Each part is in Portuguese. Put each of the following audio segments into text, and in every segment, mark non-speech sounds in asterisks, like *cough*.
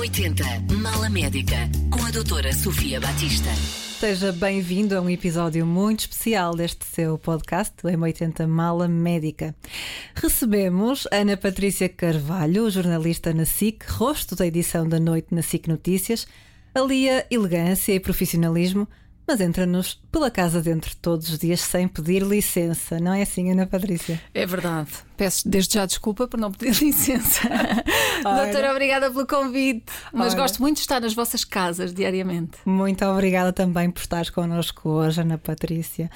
M80 Mala Médica com a doutora Sofia Batista. Seja bem-vindo a um episódio muito especial deste seu podcast, o M80 Mala Médica. Recebemos Ana Patrícia Carvalho, jornalista na SIC, rosto da edição da noite na SIC Notícias, alia elegância e profissionalismo mas entra-nos pela casa dentro todos os dias sem pedir licença, não é assim, Ana Patrícia? É verdade. Peço desde já desculpa por não pedir *laughs* licença. Doutora, obrigada pelo convite. Mas Ora. gosto muito de estar nas vossas casas diariamente. Muito obrigada também por estares connosco hoje, Ana Patrícia.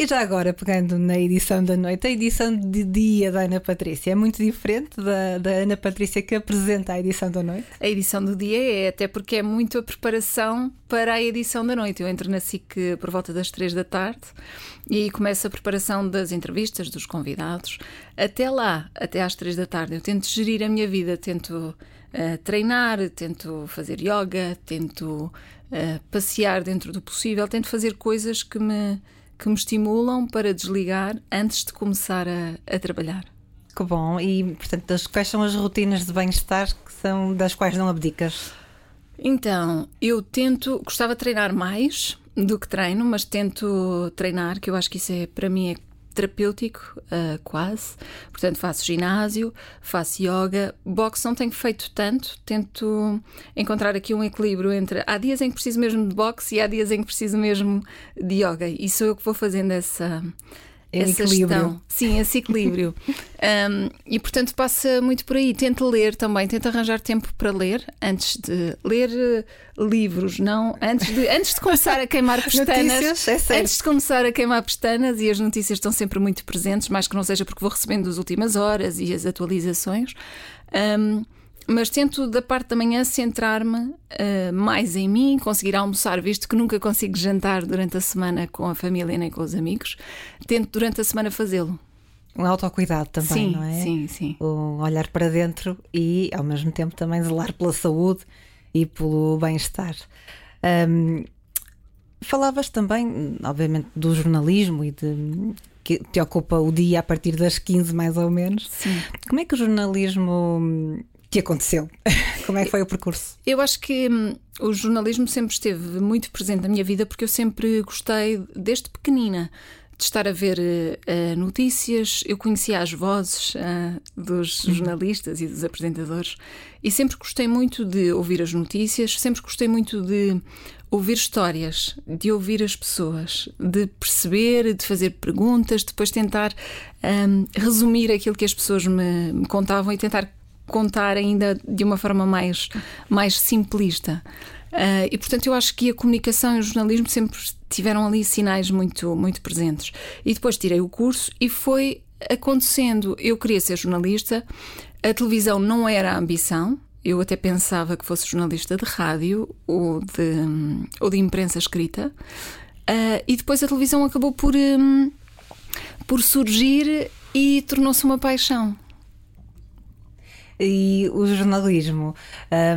E já agora, pegando na edição da noite, a edição de dia da Ana Patrícia é muito diferente da, da Ana Patrícia que apresenta a edição da noite? A edição do dia é, até porque é muito a preparação para a edição da noite. Eu entro na SIC por volta das três da tarde e começa a preparação das entrevistas, dos convidados. Até lá, até às três da tarde, eu tento gerir a minha vida, tento uh, treinar, tento fazer yoga, tento uh, passear dentro do possível, tento fazer coisas que me que me estimulam para desligar antes de começar a, a trabalhar. Que bom. E, portanto, quais são as rotinas de bem-estar que são das quais não abdicas? Então, eu tento, gostava de treinar mais do que treino, mas tento treinar, que eu acho que isso é para mim é terapêutico, uh, quase. Portanto, faço ginásio, faço yoga. Boxe não tenho feito tanto, tento encontrar aqui um equilíbrio entre. Há dias em que preciso mesmo de boxe e há dias em que preciso mesmo de yoga. E sou eu que vou fazendo essa essa equilíbrio. Gestão. Sim, esse equilíbrio. *laughs* um, e portanto passa muito por aí. Tento ler também, tento arranjar tempo para ler antes de ler uh, livros, não antes de, antes de começar a queimar *laughs* pestanas. é antes de começar a queimar pestanas e as notícias estão sempre muito presentes, mais que não seja porque vou recebendo as últimas horas e as atualizações. Um, mas tento da parte da manhã centrar-me uh, mais em mim, conseguir almoçar, visto que nunca consigo jantar durante a semana com a família nem com os amigos. Tento durante a semana fazê-lo. Um autocuidado também, sim, não é? Sim, sim. O olhar para dentro e, ao mesmo tempo, também zelar pela saúde e pelo bem-estar. Um, falavas também, obviamente, do jornalismo e de que te ocupa o dia a partir das 15 mais ou menos. Sim. Como é que o jornalismo que aconteceu? *laughs* Como é que foi o percurso? Eu acho que hum, o jornalismo sempre esteve muito presente na minha vida porque eu sempre gostei, desde pequenina, de estar a ver uh, notícias. Eu conhecia as vozes uh, dos uhum. jornalistas e dos apresentadores e sempre gostei muito de ouvir as notícias, sempre gostei muito de ouvir histórias, de ouvir as pessoas, de perceber, de fazer perguntas, depois tentar um, resumir aquilo que as pessoas me, me contavam e tentar contar ainda de uma forma mais, mais simplista. Uh, e portanto eu acho que a comunicação e o jornalismo sempre tiveram ali sinais muito, muito presentes. E depois tirei o curso e foi acontecendo. Eu queria ser jornalista, a televisão não era a ambição. Eu até pensava que fosse jornalista de rádio ou de, ou de imprensa escrita. Uh, e depois a televisão acabou por, um, por surgir e tornou-se uma paixão e o jornalismo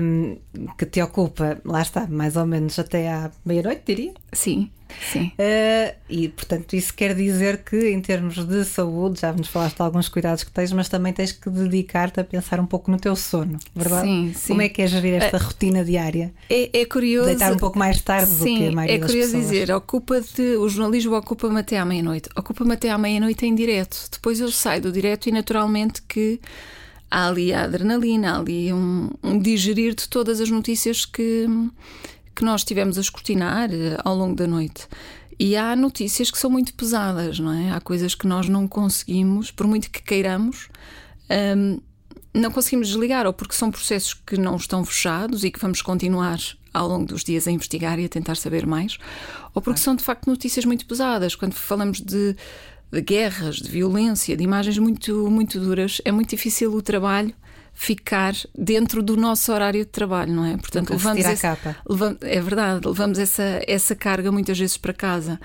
um, que te ocupa, lá está, mais ou menos até à meia-noite, diria? Sim. Sim. Uh, e portanto, isso quer dizer que, em termos de saúde, já nos falaste de alguns cuidados que tens, mas também tens que dedicar-te a pensar um pouco no teu sono, verdade? Sim, sim. Como é que é gerir esta uh, rotina diária? É, é, curioso. Deitar um pouco mais tarde sim, do que a maioria É curioso dizer, ocupa-te, o jornalismo ocupa-me até à meia-noite. Ocupa-me até à meia-noite em direto. Depois eu saio do direto e, naturalmente, que há ali a adrenalina, há ali um, um digerir de todas as notícias que, que nós tivemos a escrutinar eh, ao longo da noite. E há notícias que são muito pesadas, não é? Há coisas que nós não conseguimos, por muito que queiramos, um, não conseguimos desligar, ou porque são processos que não estão fechados e que vamos continuar ao longo dos dias a investigar e a tentar saber mais, ou porque são de facto notícias muito pesadas. Quando falamos de de guerras, de violência, de imagens muito, muito duras, é muito difícil o trabalho ficar dentro do nosso horário de trabalho, não é? Portanto, levamos esse, levamos, é verdade, levamos essa, essa carga muitas vezes para casa.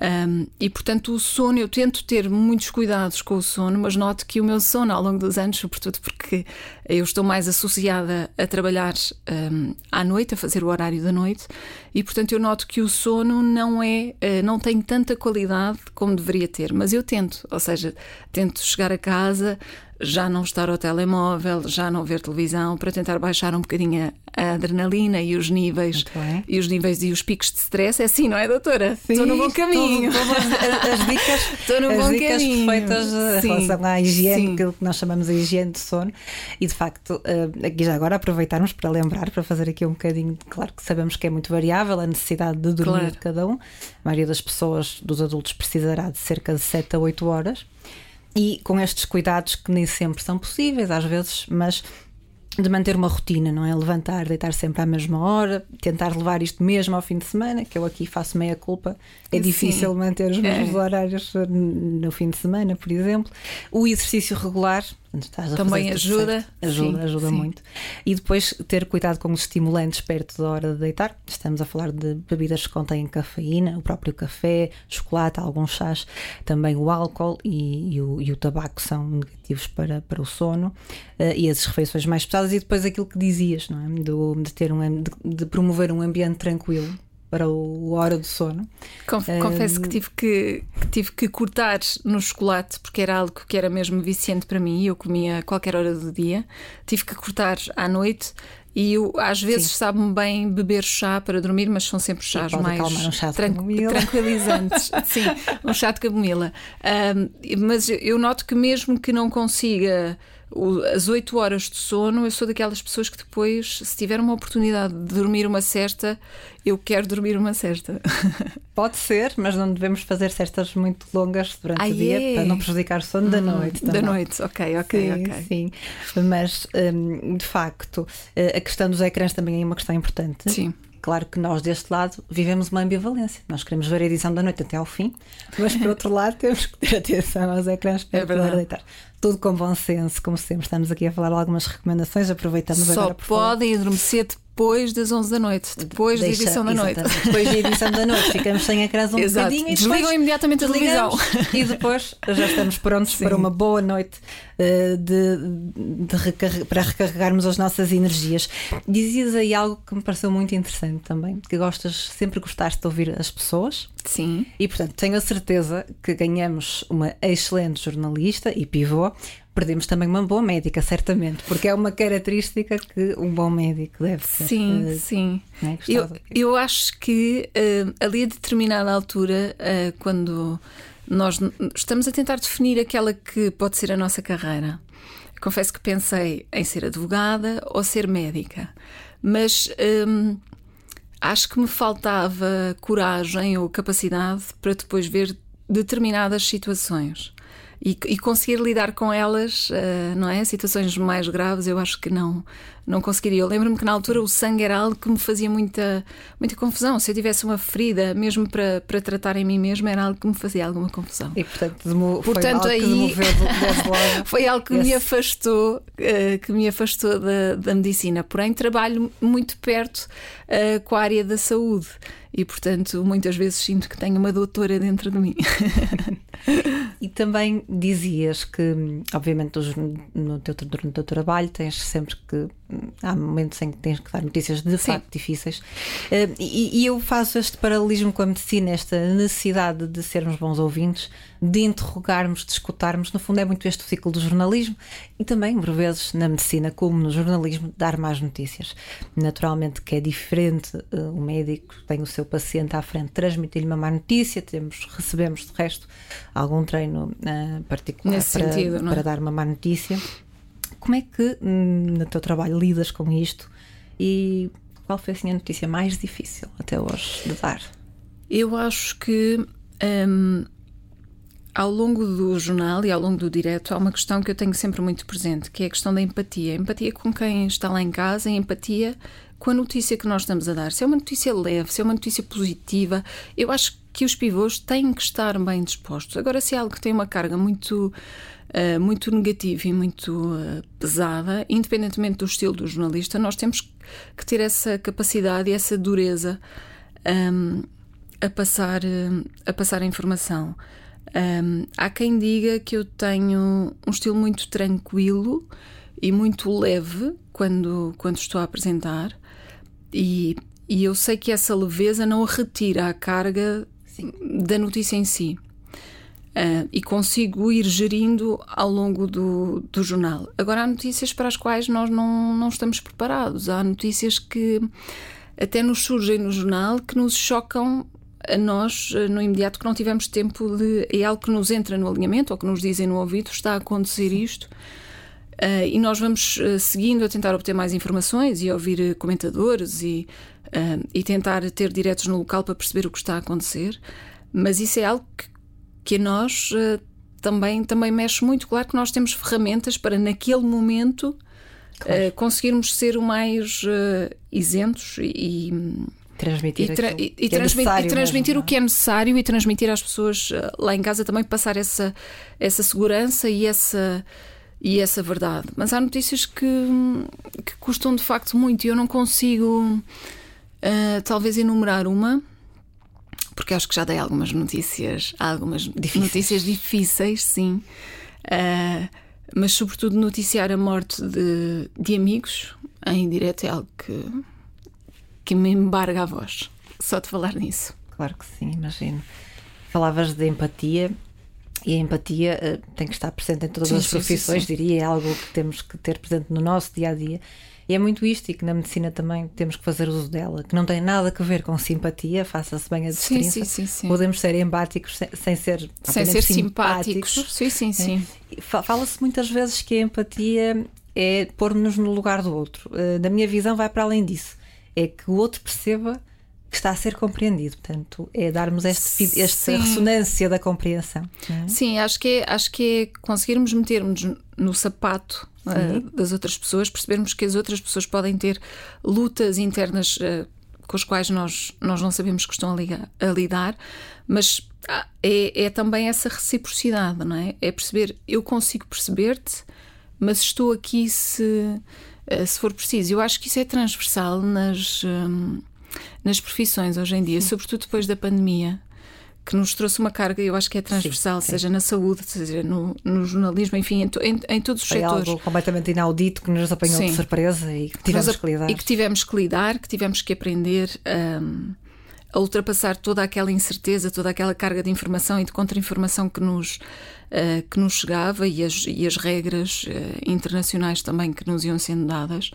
Um, e portanto, o sono, eu tento ter muitos cuidados com o sono, mas noto que o meu sono ao longo dos anos, sobretudo porque eu estou mais associada a trabalhar um, à noite, a fazer o horário da noite, e portanto eu noto que o sono não é, uh, não tem tanta qualidade como deveria ter. Mas eu tento, ou seja, tento chegar a casa, já não estar ao telemóvel, já não ver televisão, para tentar baixar um bocadinho a adrenalina e os níveis e os níveis e os picos de stress. É assim, não é, doutora? Sim, Estou no bom caminho. Tô, as, as, dicas, *laughs* Estou no as bom dicas caminho. perfeitas em Sim, relação à higiene, sim. aquilo que nós chamamos a higiene de sono. E de facto, eh, aqui já agora aproveitarmos para lembrar, para fazer aqui um bocadinho, claro que sabemos que é muito variável a necessidade de dormir Claro. de cada um. A maioria das pessoas, dos adultos, precisará de cerca de 7 a 8 horas. E com estes cuidados que nem sempre são possíveis, às vezes, mas de manter uma rotina, não é? Levantar, deitar sempre à mesma hora, tentar levar isto mesmo ao fim de semana, que eu aqui faço meia culpa. É Sim. difícil manter os mesmos É. horários no fim de semana, por exemplo. O exercício regular, portanto, Também ajuda. certo. Ajuda, Sim, ajuda sim. muito. E depois ter cuidado com os estimulantes perto da hora de deitar. Estamos a falar de bebidas que contêm cafeína, o próprio café, chocolate, alguns chás, também o álcool e, e o, e o tabaco são negativos para, para o sono. Eh, e as refeições mais pesadas, e depois aquilo que dizias, não é? Do- de, ter um, de, de promover um ambiente tranquilo para o, hora do sono. Conf- Hum. Confesso que tive que, que tive que cortar no chocolate porque era algo que era mesmo viciante para mim. Eu comia a qualquer hora do dia. Tive que cortar à noite e eu, às vezes sabe-me bem beber chá para dormir, mas são sempre chás mais um chá camomila. tranquilizantes. *laughs* Sim, um chá de camomila. Ahm, mas eu noto que mesmo que não consiga as 8 horas de sono, eu sou daquelas pessoas que depois, se tiver uma oportunidade de dormir uma cesta, eu quero dormir uma cesta. *laughs* Pode ser, mas não devemos fazer cestas muito longas durante Ah, o dia é? para não prejudicar o sono da noite. Da também. noite, ok, ok, sim, ok. sim. Mas, hum, de facto, eh, a questão dos ecrãs também é uma questão importante. Sim. Claro que nós, deste lado, vivemos uma ambivalência. Nós queremos ver a edição da noite até ao fim, mas, por *laughs* outro lado, temos que ter atenção aos ecrãs para É poder deitar. Tudo com bom senso, como sempre. Estamos aqui a falar algumas recomendações, aproveitamos Só agora falar. podem adormecer depois das 11 da noite, depois Deixa- da edição da noite. Depois da edição da noite, ficamos sem ecrãs um Exato. bocadinho e Desligam imediatamente a televisão. E depois já estamos prontos Sim. para uma boa noite eh, de, de recarre- para recarregarmos as nossas energias. Dizias aí algo que me pareceu muito interessante também, que gostas, sempre gostaste de ouvir as pessoas. Sim. E portanto, tenho a certeza que ganhamos uma excelente jornalista e pivô, perdemos também uma boa médica, certamente, porque é uma característica que um bom médico deve ser. Sim, eh, sim. é? Eu, eu acho que eh, ali a determinada altura, eh, quando nós estamos a tentar definir aquela que pode ser a nossa carreira, confesso que pensei em ser advogada ou ser médica, mas hum, acho que me faltava coragem ou capacidade para depois ver determinadas situações. E, e conseguir lidar com elas, eh, não é? Situações mais graves, eu acho que não, não conseguiria. Eu lembro-me que na altura o sangue era algo que me fazia muita, muita confusão. Se eu tivesse uma ferida, mesmo para, para tratar em mim mesma, era algo que me fazia alguma confusão. E portanto, demo, Portanto, foi algo aí-. *laughs* Foi algo que me afastou, eh, que me afastou da, da medicina. Porém, trabalho muito perto eh, com a área da saúde e, portanto, muitas vezes sinto que tenho uma doutora dentro de mim. *laughs* E também dizias que, obviamente, no teu, durante o teu trabalho tens sempre que. Há momentos em que tens que dar notícias de Sim. facto difíceis. Eh, E, e eu faço este paralelismo com a medicina, esta necessidade de sermos bons ouvintes, de interrogarmos, de escutarmos. No fundo, é muito este o ciclo do jornalismo e também, por vezes, na medicina, como no jornalismo, dar mais notícias. Naturalmente, que é diferente, eh, o médico tem o seu paciente à frente, transmitir-lhe uma má notícia, temos, recebemos, de resto, algum treino eh, particular Nesse para, sentido, não é? para dar uma má notícia. Como é que hum, no teu trabalho lidas com isto e qual foi assim, a notícia mais difícil até hoje de dar? Eu acho que hum, ao longo do jornal e ao longo do direto há uma questão que eu tenho sempre muito presente, que é a questão da empatia. Empatia com quem está lá em casa empatia com a notícia que nós estamos a dar. Se é uma notícia leve, se é uma notícia positiva, eu acho que os pivôs têm que estar bem dispostos. Agora, se é algo que tem uma carga muito, eh, muito negativa e muito eh, pesada, independentemente do estilo do jornalista, nós temos que ter essa capacidade e essa dureza hum, a passar, a passar a informação. Um, há quem diga que eu tenho um estilo muito tranquilo e muito leve quando, quando estou a apresentar, e, e eu sei que essa leveza não retira a carga Sim. da notícia em si. Uh, e consigo ir gerindo ao longo do, do jornal. Agora, há notícias para as quais nós não, não estamos preparados. Há notícias que até nos surgem no jornal que nos chocam a nós eh, no imediato que não tivemos tempo de. É algo que nos entra no alinhamento ou que nos dizem no ouvido: está a acontecer isto. Uh, e nós vamos uh, seguindo a tentar obter mais informações e ouvir comentadores e, e tentar ter diretos no local para perceber o que está a acontecer. Mas isso é algo que, que a nós também, também mexe muito. Claro que nós temos ferramentas para, naquele momento, claro. conseguirmos ser o mais isentos e, transmitir, e, tra e, e, é e transmitir mesmo, o que é necessário e transmitir às pessoas uh, lá em casa também passar essa, essa segurança e essa, e essa verdade. Mas há notícias que, que custam de facto muito e eu não consigo, uh, talvez, enumerar uma. Porque acho que já dei algumas notícias, algumas difíceis. notícias difíceis, sim. Uh, mas, sobretudo, noticiar a morte de, de amigos em direto é algo que que me embarga a voz, só de falar nisso. Claro que sim, imagino. Falavas de empatia e a empatia uh, tem que estar presente em todas sim, as profissões, sim, sim. diria, é algo que temos que ter presente no nosso dia a dia. E é muito isto, e que na medicina também temos que fazer uso dela, que não tem nada a ver com simpatia, faça-se bem a distinção. Sim, sim, sim, Podemos ser empáticos sem, sem ser, sem ser simpáticos. simpáticos. Sim, sim, sim. É. Fala-se muitas vezes que a empatia é pôr-nos no lugar do outro. Uh, da minha visão, vai para além disso é que o outro perceba que está a ser compreendido. Portanto, é darmos este, esta Sim. ressonância da compreensão. É? Sim, acho que, é, acho que é conseguirmos metermos no sapato uh, das outras pessoas, percebermos que as outras pessoas podem ter lutas internas uh, com as quais nós, nós não sabemos que estão a, ligar, a lidar, mas ah, é, é também essa reciprocidade, não é? É perceber, eu consigo perceber-te, mas estou aqui se eh, se for preciso. Eu acho que isso é transversal nas, hum, nas profissões hoje em dia, sim. sobretudo depois da pandemia. Que nos trouxe uma carga, eu acho que é transversal, sim, sim. seja na saúde, seja no, no jornalismo, enfim, em, em, em todos os Foi setores. algo completamente inaudito que nos apanhou de surpresa e que tivemos que lidar. E que tivemos que lidar, que tivemos que aprender. Um, a ultrapassar toda aquela incerteza, toda aquela carga de informação e de contra-informação que nos, uh, que nos chegava e as, e as regras uh, internacionais também que nos iam sendo dadas.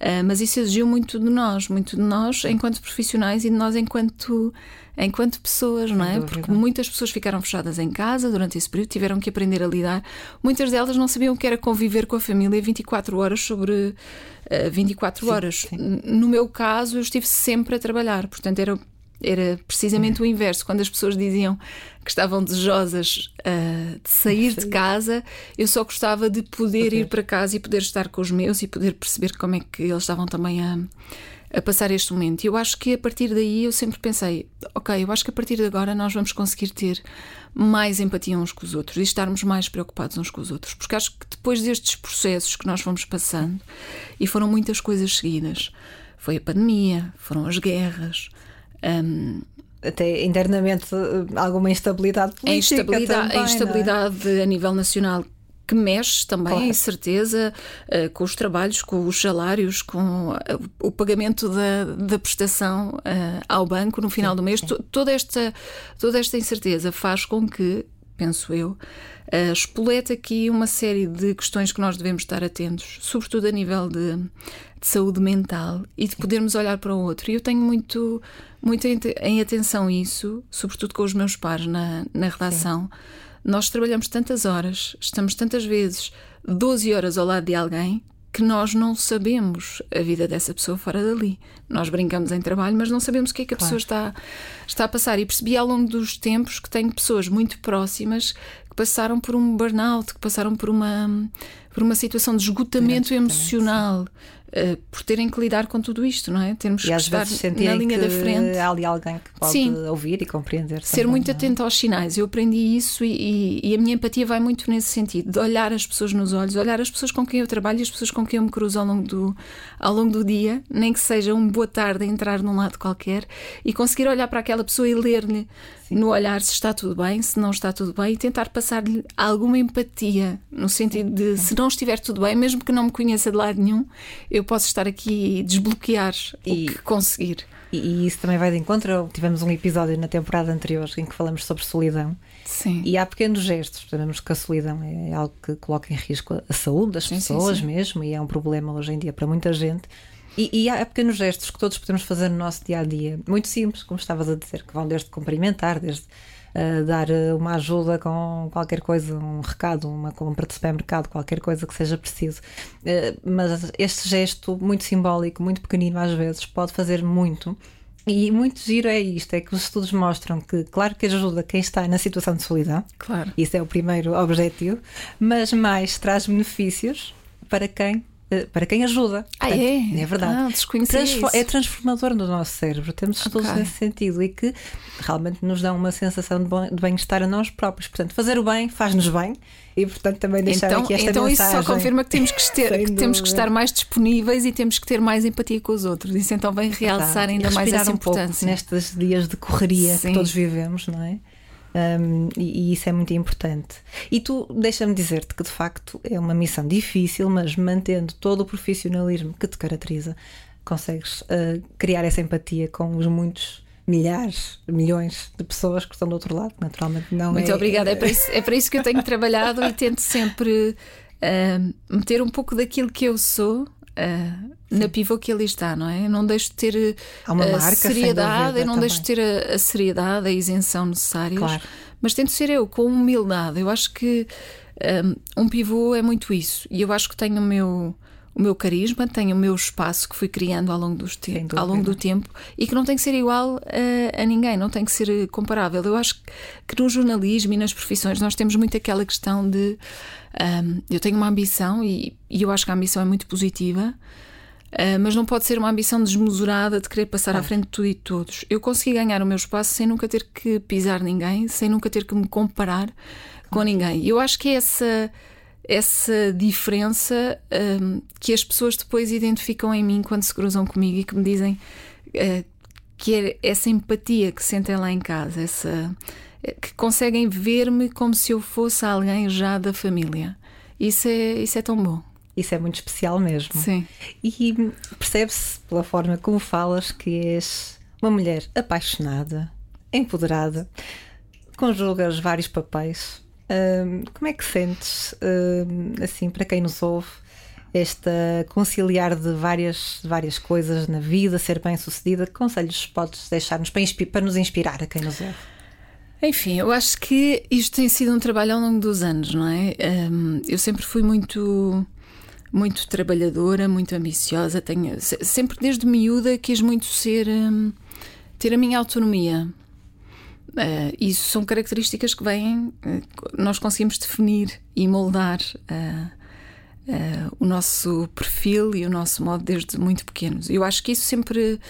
Uh, mas isso exigiu muito de nós, muito de nós enquanto profissionais e de nós enquanto, enquanto pessoas, não é? Porque muitas pessoas ficaram fechadas em casa durante esse período, tiveram que aprender a lidar. Muitas delas não sabiam o que era conviver com a família 24 horas sobre uh, 24 sim, horas. Sim. No meu caso, eu estive sempre a trabalhar, portanto, era era precisamente o inverso. Quando as pessoas diziam que estavam desejosas uh, de sair de casa, eu só gostava de poder ir para casa e poder estar com os meus e poder perceber como é que eles estavam também a, a passar este momento. E eu acho que a partir daí eu sempre pensei: ok, eu acho que a partir de agora nós vamos conseguir ter mais empatia uns com os outros e estarmos mais preocupados uns com os outros. Porque acho que depois destes processos que nós fomos passando, e foram muitas coisas seguidas, foi a pandemia, foram as guerras um, até internamente alguma instabilidade política. A instabilidade, também, a, instabilidade é? a nível nacional que mexe também, claro. certeza, uh, com os trabalhos, com os salários, com uh, o pagamento da, da prestação ao banco no final do mês. Toda esta, toda esta incerteza faz com que, penso eu, uh, espoleta aqui uma série de questões que nós devemos estar atentos, sobretudo a nível de, de saúde mental e de podermos olhar para o outro. E eu tenho muito, muito em, atenção isso, sobretudo com os meus pares na, na redação. Sim. Nós trabalhamos tantas horas, estamos tantas vezes 12 horas ao lado de alguém que nós não sabemos a vida dessa pessoa fora dali. Nós brincamos em trabalho, mas não sabemos o que é que a claro. pessoa está, está a passar. E percebi ao longo dos tempos que tenho pessoas muito próximas passaram por um burnout, que passaram por uma, por uma situação de esgotamento emocional. Uh, por terem que lidar com tudo isto, não é? Temos que estar na linha da frente. Há ali alguém que pode Sim. ouvir e compreender. Ser também, muito é? atento aos sinais. Eu aprendi isso e, e, a minha empatia vai muito nesse sentido, de olhar as pessoas nos olhos, olhar as pessoas com quem eu trabalho e as pessoas com quem eu me cruzo ao longo do, ao longo do dia, nem que seja um boa tarde a entrar num lado qualquer, e conseguir olhar para aquela pessoa e ler-lhe no olhar se está tudo bem, se não está tudo bem, e tentar passar-lhe alguma empatia, no sentido de se não estiver tudo bem, mesmo que não me conheça de lado nenhum, eu posso estar aqui e desbloquear e, o que conseguir. E, isso também vai de encontro. Tivemos um episódio na temporada anterior em que falamos sobre solidão. Sim. E há pequenos gestos. Sabemos que a solidão é algo que coloca em risco a saúde das sim, pessoas sim, sim. mesmo, e é um problema hoje em dia para muita gente. E, e, há pequenos gestos que todos podemos fazer no nosso dia a dia, muito simples, como estavas a dizer, que vão desde cumprimentar, desde uh, dar eh, uma ajuda com qualquer coisa, um recado, uma compra de supermercado, qualquer coisa que seja preciso. Uh, mas este gesto, muito simbólico, muito pequenino às vezes, pode fazer muito. E muito giro é isto: é que os estudos mostram que, claro que ajuda quem está na situação de solidão, claro. isso é o primeiro objetivo, mas mais traz benefícios para quem eh, para quem ajuda. Ah, Portanto, é? É verdade. Ah, é transformador no nosso cérebro. Temos estudos okay. nesse sentido e que realmente nos dão uma sensação de bem-estar a nós próprios. Portanto, fazer o bem faz-nos bem e, portanto, também deixar então, aqui esta então mensagem. Então, isso só confirma que temos que, *laughs* ter, que temos que estar mais disponíveis e temos que ter mais empatia com os outros. Isso então vem realçar ainda mais essa importância. Um nestes dias de correria Sim. que todos vivemos, não é? Um, e, e, isso é muito importante. E tu, deixa-me dizer-te que de facto é uma missão difícil, mas mantendo todo o profissionalismo que te caracteriza, consegues uh, criar essa empatia com os muitos milhares, milhões de pessoas que estão do outro lado, naturalmente não Muito é... obrigada, é para, isso, é para isso que eu tenho trabalhado e tento sempre uh, meter um pouco daquilo que eu sou uh, na pivô que ali está, não é? Eu não deixo de ter Há uma marca, seriedade, eu não também. deixo de ter a, a, seriedade, a isenção necessárias, claro. mas tento ser eu, com humildade. Eu acho que um, um pivô é muito isso, e eu acho que tenho o meu o meu carisma, tenho o meu espaço que fui criando ao longo, dos te ao longo do tempo e que não tem que ser igual a, a, ninguém, não tem que ser comparável. Eu acho que no jornalismo e nas profissões nós temos muito aquela questão de um, eu tenho uma ambição e, e, eu acho que a ambição é muito positiva. Uh, mas não pode ser uma ambição desmesurada de querer passar à frente de tudo e de todos. Eu consegui ganhar o meu espaço sem nunca ter que pisar ninguém, sem nunca ter que me comparar com ninguém. Eu acho que é essa essa diferença um, que as pessoas depois identificam em mim quando se cruzam comigo e que me dizem uh, que é essa empatia que sentem lá em casa, essa que conseguem ver-me como se eu fosse alguém já da família. Isso é, isso é tão bom. Isso é muito especial mesmo. Sim. E percebe-se pela forma como falas que és uma mulher apaixonada, empoderada, conjugas vários papéis. Como é que sentes, assim, para quem nos ouve, esta conciliar de várias, várias coisas na vida, ser bem sucedida? Que conselhos podes deixar-nos para, para nos inspirar a quem nos ouve? Enfim, eu acho que isto tem sido um trabalho ao longo dos anos, não é? Um, eu sempre fui muito muito trabalhadora, muito ambiciosa, tenho sempre desde miúda quis muito ser ter a minha autonomia. Uh, isso são características que vêm, uh, nós conseguimos definir e moldar uh, o nosso perfil e o nosso modo desde muito pequenos. Eu acho que isso sempre,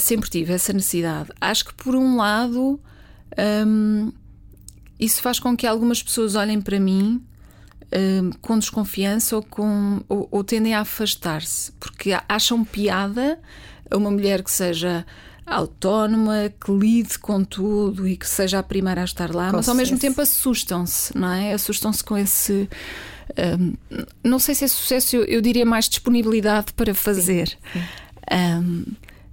sempre tive, essa necessidade. Acho que por um lado um, isso faz com que algumas pessoas olhem para mim um, com desconfiança ou, com, ou, ou tendem a afastar-se, porque acham piada a uma mulher que seja autónoma, que lide com tudo e que seja a primeira a estar lá, com mas ao mesmo tempo assustam-se, não é? Assustam-se com esse. Um, não sei se é sucesso, eu, eu, diria mais disponibilidade para fazer. Sim, sim. Um,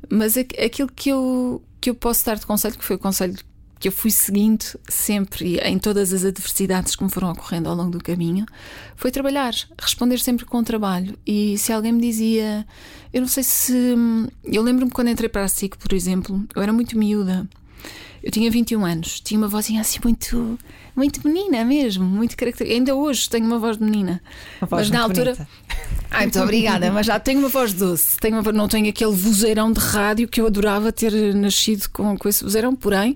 mas aquilo que eu, que eu posso dar de conselho, que foi o conselho que eu fui seguindo sempre em todas as adversidades que me foram ocorrendo ao longo do caminho, foi trabalhar, responder sempre com o trabalho. E se alguém me dizia, eu não sei se. Eu lembro-me quando entrei para a SIC, por exemplo, eu era muito miúda. Eu tinha 21 anos, tinha uma vozinha assim muito, muito menina mesmo, muito característica. Ainda hoje tenho uma voz de menina. Voz mas na altura. bonita. Ai, muito obrigada, mas já tenho uma voz doce. Tenho uma- não tenho aquele vozeirão de rádio que eu adorava ter nascido com, com esse vozeirão. Porém,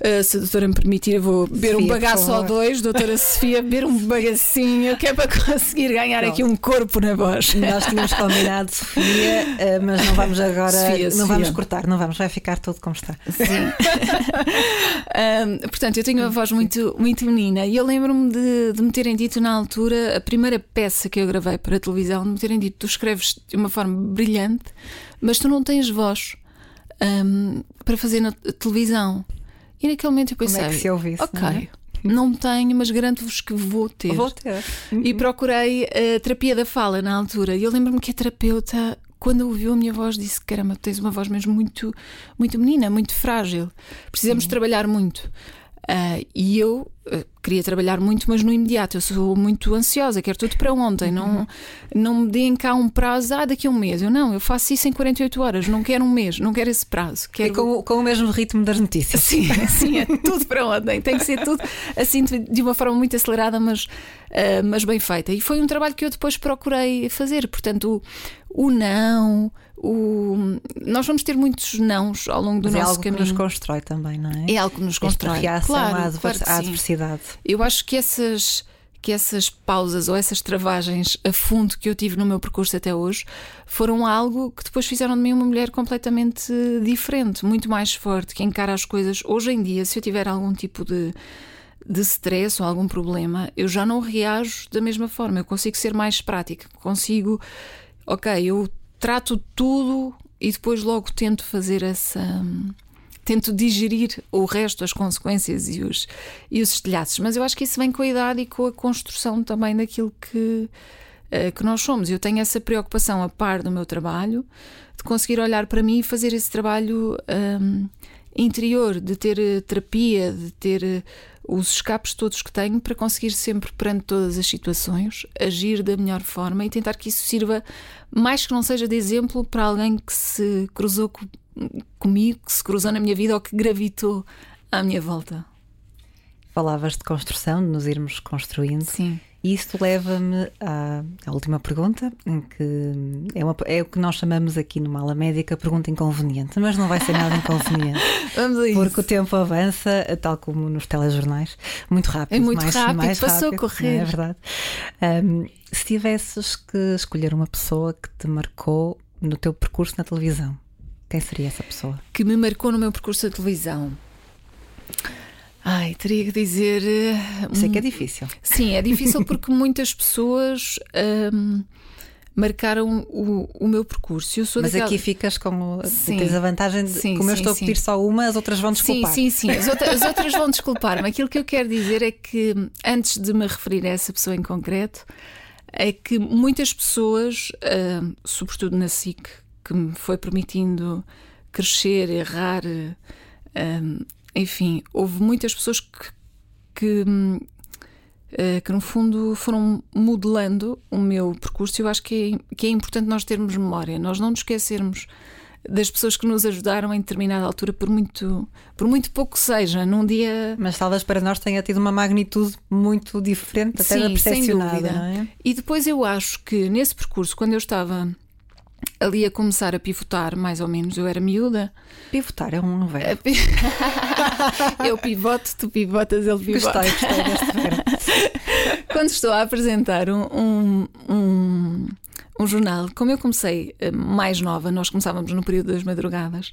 eh, se a doutora me permitir, eu vou beber um Sofia, bagaço ou dois, doutora Sofia, beber um bagacinho, que é para conseguir ganhar aqui um corpo na voz. Nós tínhamos combinado, Sofia, eh, mas não vamos agora. Sofia, não Sofia. vamos cortar, não vamos, vai ficar tudo como está. Sim. *laughs* Portanto, eu tenho uma voz muito, muito menina e eu lembro-me de, de me terem dito na altura, a primeira peça que eu gravei para a televisão, me terem dito: tu escreves de uma forma brilhante, mas tu não tens voz ahm, para fazer na televisão. E naquele momento eu Como pensei: é que se ouvisse? ok, não é? *laughs* não tenho, mas garanto-vos que vou ter. Vou ter. E procurei a terapia da fala na altura. E eu lembro-me que a terapeuta, quando ouviu a minha voz, disse: Caramba, tens uma voz mesmo muito, muito menina, muito frágil. Precisamos trabalhar muito. Ah, e eu ah, queria trabalhar muito, mas no imediato. Eu sou muito ansiosa, quero tudo para ontem. Não, não me deem cá um prazo, ah, daqui a um mês. Eu não, eu faço isso em 48 horas. Não quero um mês, não quero esse prazo. E Quero com, o- com o mesmo ritmo das notícias. Sim, *laughs* sim, é tudo para ontem. Tem que ser tudo assim de uma forma muito acelerada, mas, ah, mas bem feita. E foi um trabalho que eu depois procurei fazer. Portanto, o, o não, o... nós vamos ter muitos nãos ao longo do Mas é nosso algo que caminho. nos constrói também, não é? É algo que nos Esta constrói. reação claro, à, adver- claro que à adversidade. Eu acho que essas, que essas pausas ou essas travagens a fundo que eu tive no meu percurso até hoje foram algo que depois fizeram de mim uma mulher completamente diferente, muito mais forte, que encara as coisas. Hoje em dia, se eu tiver algum tipo de, de stress ou algum problema, eu já não reajo da mesma forma. Eu consigo ser mais prática, consigo, ok, eu trato tudo e depois logo tento fazer essa tento digerir o resto, as consequências e os, e os estilhaços. Mas eu acho que isso vem com a idade e com a construção também daquilo que, eh, que nós somos. Eu tenho essa preocupação a par do meu trabalho, de conseguir olhar para mim e fazer esse trabalho hum, interior, de ter eh, terapia, de ter eh, os escapes todos que tenho para conseguir sempre, perante todas as situações, agir da melhor forma e tentar que isso sirva, mais que não seja de exemplo, para alguém que se cruzou co- comigo, que se cruzou na minha vida ou que gravitou à minha volta. Falavas de construção, de nos irmos construindo. Sim. E isso leva-me à, à última pergunta, que é, uma- é o que nós chamamos aqui no Mala Médica pergunta inconveniente, mas não vai ser nada inconveniente, *laughs* Vamos a isso. porque o tempo avança, tal como nos telejornais, muito rápido. É muito mais, rápido, mais passou a rápido, correr. É verdade. Ahm, se tivesses que escolher uma pessoa que te marcou no teu percurso na televisão, quem seria essa pessoa? que me marcou no meu percurso da televisão. Ai, teria que dizer. eh, Sei que é difícil. Sim, é difícil *laughs* porque muitas pessoas hum, marcaram o, o meu percurso. Eu Mas daquela- aqui ficas com. Sim. Tens a vantagem de. Sim, como eu sim, estou a sim. pedir só uma, as outras vão Sim, desculpar. sim, sim. As, outra- as outras vão *laughs* desculpar-me. Aquilo que eu quero dizer é que, antes de me referir a essa pessoa em concreto, é que muitas pessoas, hum, sobretudo na SIC, que me foi permitindo crescer, errar, hum, enfim, houve muitas pessoas que, que, hum, eh, que no fundo foram modelando o meu percurso. Eu acho que é, que é importante nós termos memória, nós não nos esquecermos das pessoas que nos ajudaram em determinada altura, por muito, por muito pouco que seja, num dia. Mas talvez para nós tenha tido uma magnitude muito diferente, até da Sim, sem percepcionada, dúvida. não é? E depois eu acho que nesse percurso, quando eu estava ali a começar a pivotar, mais ou menos, eu era miúda. Pivotar é um verbo. *laughs* eu pivoto, tu pivotas, ele pivota. Gostei, gostei deste verbo. *laughs* quando estou a apresentar um, um, um, um jornal, como eu comecei eh, mais nova, nós começávamos no período das madrugadas.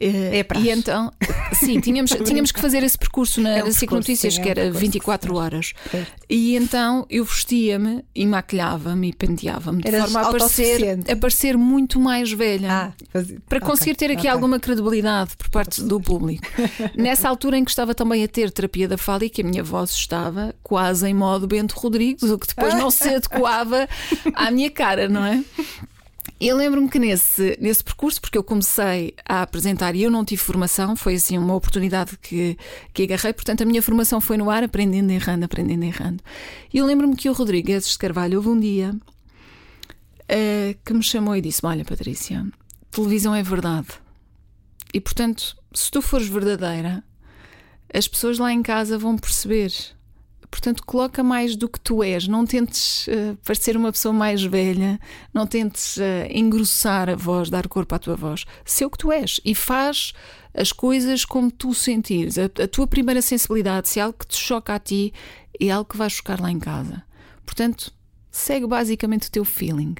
Eh, É praxe. e então, sim, tínhamos, *laughs* tínhamos que fazer esse percurso na, É um na SIC percurso, Notícias, sim, é que um era percurso que 24 se faz. horas. Certo. E então eu vestia-me e maquilhava-me e penteava-me de Eras forma a parecer, a parecer muito mais velha. Ah, fazia- Para ok, conseguir ter aqui ok. alguma credibilidade por parte do público. *laughs* Nessa altura em que estava também a ter terapia da fala e que a minha voz estava quase em modo Bento Rodrigues, o que depois não *laughs* se adequava à minha cara, não é? Eu lembro-me que nesse, nesse percurso, porque eu comecei a apresentar e eu não tive formação, foi assim uma oportunidade que, que agarrei, portanto a minha formação foi no ar, aprendendo, errando, aprendendo, errando. E eu lembro-me que o Rodrigues de Carvalho houve um dia eh, que me chamou e disse: Olha, Patrícia, televisão é verdade. E portanto, se tu fores verdadeira, as pessoas lá em casa vão perceber. Portanto, coloca mais do que tu és. Não tentes uh, parecer uma pessoa mais velha, não tentes uh, engrossar a voz, dar corpo à tua voz. Sei o que tu és e faz as coisas como tu sentires. A, a tua primeira sensibilidade, se é algo que te choca a ti, é algo que vai chocar lá em casa. Portanto, segue basicamente o teu feeling.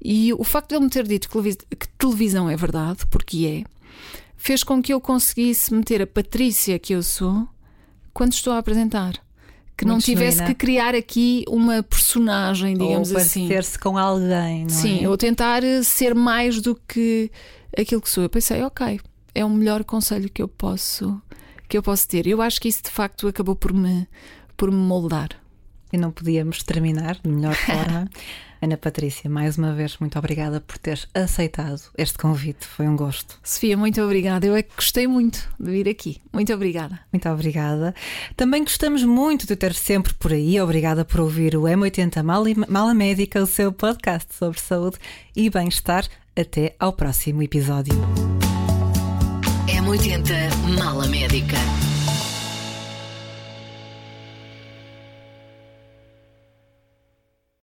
E o facto de ele me ter dito que televisão é verdade, porque é, fez com que eu conseguisse meter a Patrícia que eu sou quando estou a apresentar que não tivesse genuína. que criar aqui uma personagem, digamos ou assim. Ou se com alguém, não Sim, é? ou tentar ser mais do que aquilo que sou. Eu pensei, ok, é o melhor conselho que eu posso que eu posso ter. Eu acho que isso de facto acabou por me por me moldar. E não podíamos terminar de melhor *laughs* forma. Ana Patrícia, mais uma vez, muito obrigada por teres aceitado este convite. Foi um gosto. Sofia, muito obrigada. Eu é que gostei muito de vir aqui. Muito obrigada. Muito obrigada. Também gostamos muito de ter sempre por aí. Obrigada por ouvir o M80 Mala Médica, o seu podcast sobre saúde e bem-estar. Até ao próximo episódio. M80 Mala Médica.